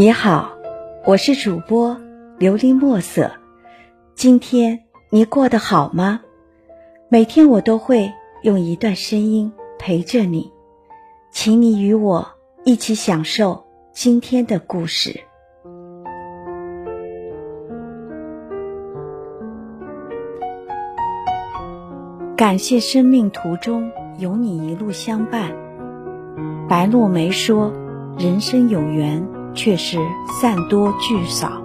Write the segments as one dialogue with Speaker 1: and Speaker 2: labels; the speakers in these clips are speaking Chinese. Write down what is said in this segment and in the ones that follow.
Speaker 1: 你好，我是主播琉璃墨色。今天你过得好吗？每天我都会用一段声音陪着你，请你与我一起享受今天的故事。感谢生命途中有你一路相伴。白落梅说：“人生有缘。”却是散多聚少，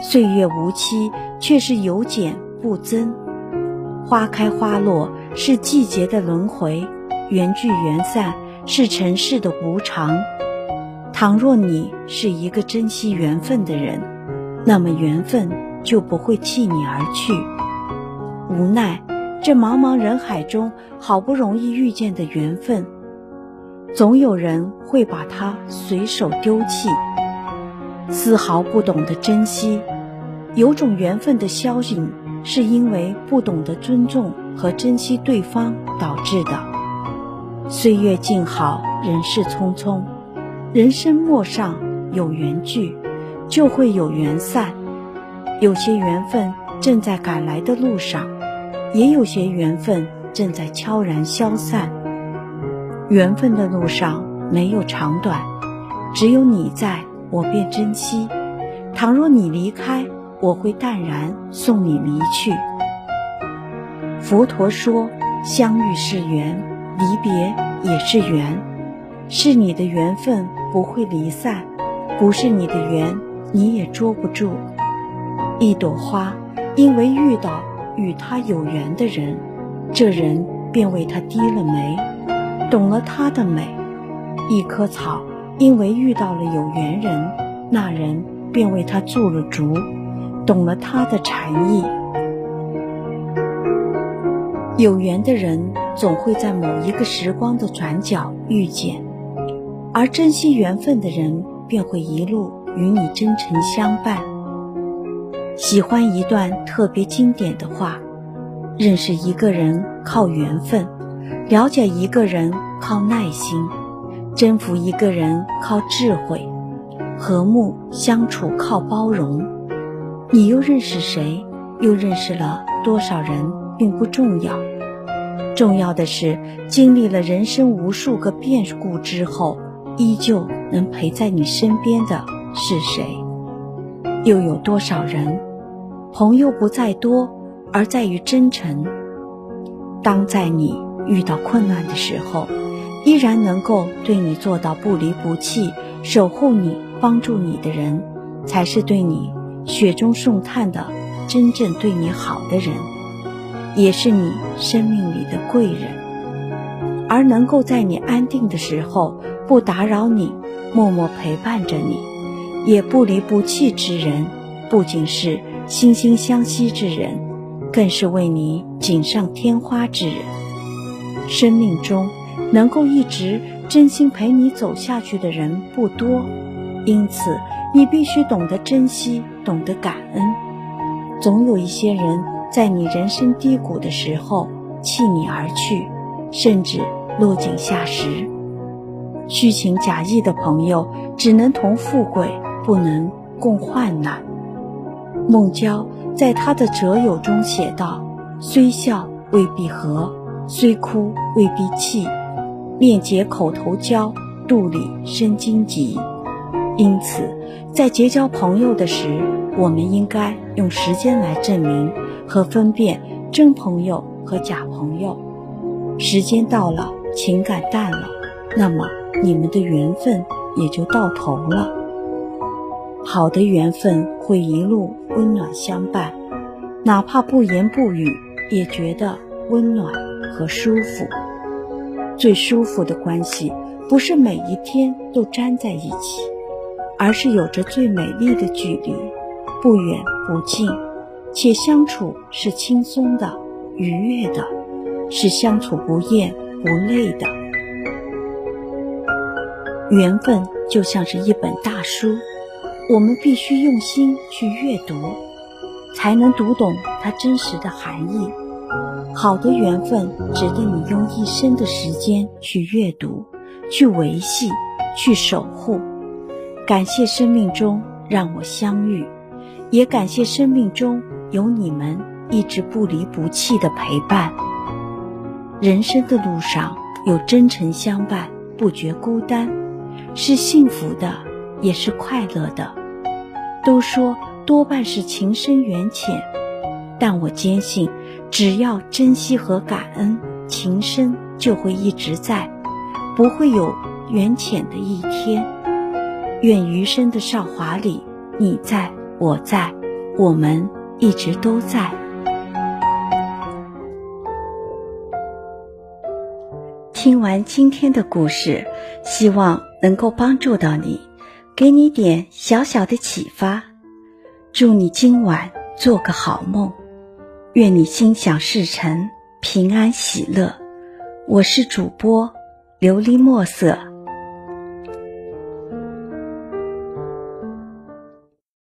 Speaker 1: 岁月无期，却是有减不增。花开花落是季节的轮回，缘聚缘散是尘世的无常。倘若你是一个珍惜缘分的人，那么缘分就不会弃你而去。无奈，这茫茫人海中，好不容易遇见的缘分。总有人会把它随手丢弃，丝毫不懂得珍惜。有种缘分的消隐，是因为不懂得尊重和珍惜对方导致的。岁月静好，人世匆匆，人生陌上有缘聚，就会有缘散。有些缘分正在赶来的路上，也有些缘分正在悄然消散。缘分的路上没有长短，只有你在我便珍惜。倘若你离开，我会淡然送你离去。佛陀说：相遇是缘，离别也是缘。是你的缘分不会离散，不是你的缘你也捉不住。一朵花，因为遇到与它有缘的人，这人便为它低了眉。懂了它的美，一棵草因为遇到了有缘人，那人便为它筑了竹，懂了它的禅意。有缘的人总会在某一个时光的转角遇见，而珍惜缘分的人便会一路与你真诚相伴。喜欢一段特别经典的话：认识一个人靠缘分。了解一个人靠耐心，征服一个人靠智慧，和睦相处靠包容。你又认识谁？又认识了多少人？并不重要，重要的是经历了人生无数个变故之后，依旧能陪在你身边的是谁？又有多少人？朋友不在多，而在于真诚。当在你。遇到困难的时候，依然能够对你做到不离不弃、守护你、帮助你的人，才是对你雪中送炭的真正对你好的人，也是你生命里的贵人。而能够在你安定的时候不打扰你、默默陪伴着你，也不离不弃之人，不仅是惺惺相惜之人，更是为你锦上添花之人。生命中能够一直真心陪你走下去的人不多，因此你必须懂得珍惜，懂得感恩。总有一些人在你人生低谷的时候弃你而去，甚至落井下石。虚情假意的朋友只能同富贵，不能共患难。孟郊在他的《折友》中写道：“虽笑未必和。”虽哭未必气，面结口头交，肚里生荆棘。因此，在结交朋友的时，我们应该用时间来证明和分辨真朋友和假朋友。时间到了，情感淡了，那么你们的缘分也就到头了。好的缘分会一路温暖相伴，哪怕不言不语，也觉得温暖。和舒服，最舒服的关系，不是每一天都粘在一起，而是有着最美丽的距离，不远不近，且相处是轻松的、愉悦的，是相处不厌不累的。缘分就像是一本大书，我们必须用心去阅读，才能读懂它真实的含义。好的缘分值得你用一生的时间去阅读、去维系、去守护。感谢生命中让我相遇，也感谢生命中有你们一直不离不弃的陪伴。人生的路上有真诚相伴，不觉孤单，是幸福的，也是快乐的。都说多半是情深缘浅，但我坚信，只要珍惜和感恩，情深就会一直在，不会有缘浅的一天。愿余生的韶华里，你在我在，我们一直都在。听完今天的故事，希望能够帮助到你，给你点小小的启发。祝你今晚做个好梦，愿你心想事成，平安喜乐。我是主播琉璃墨色。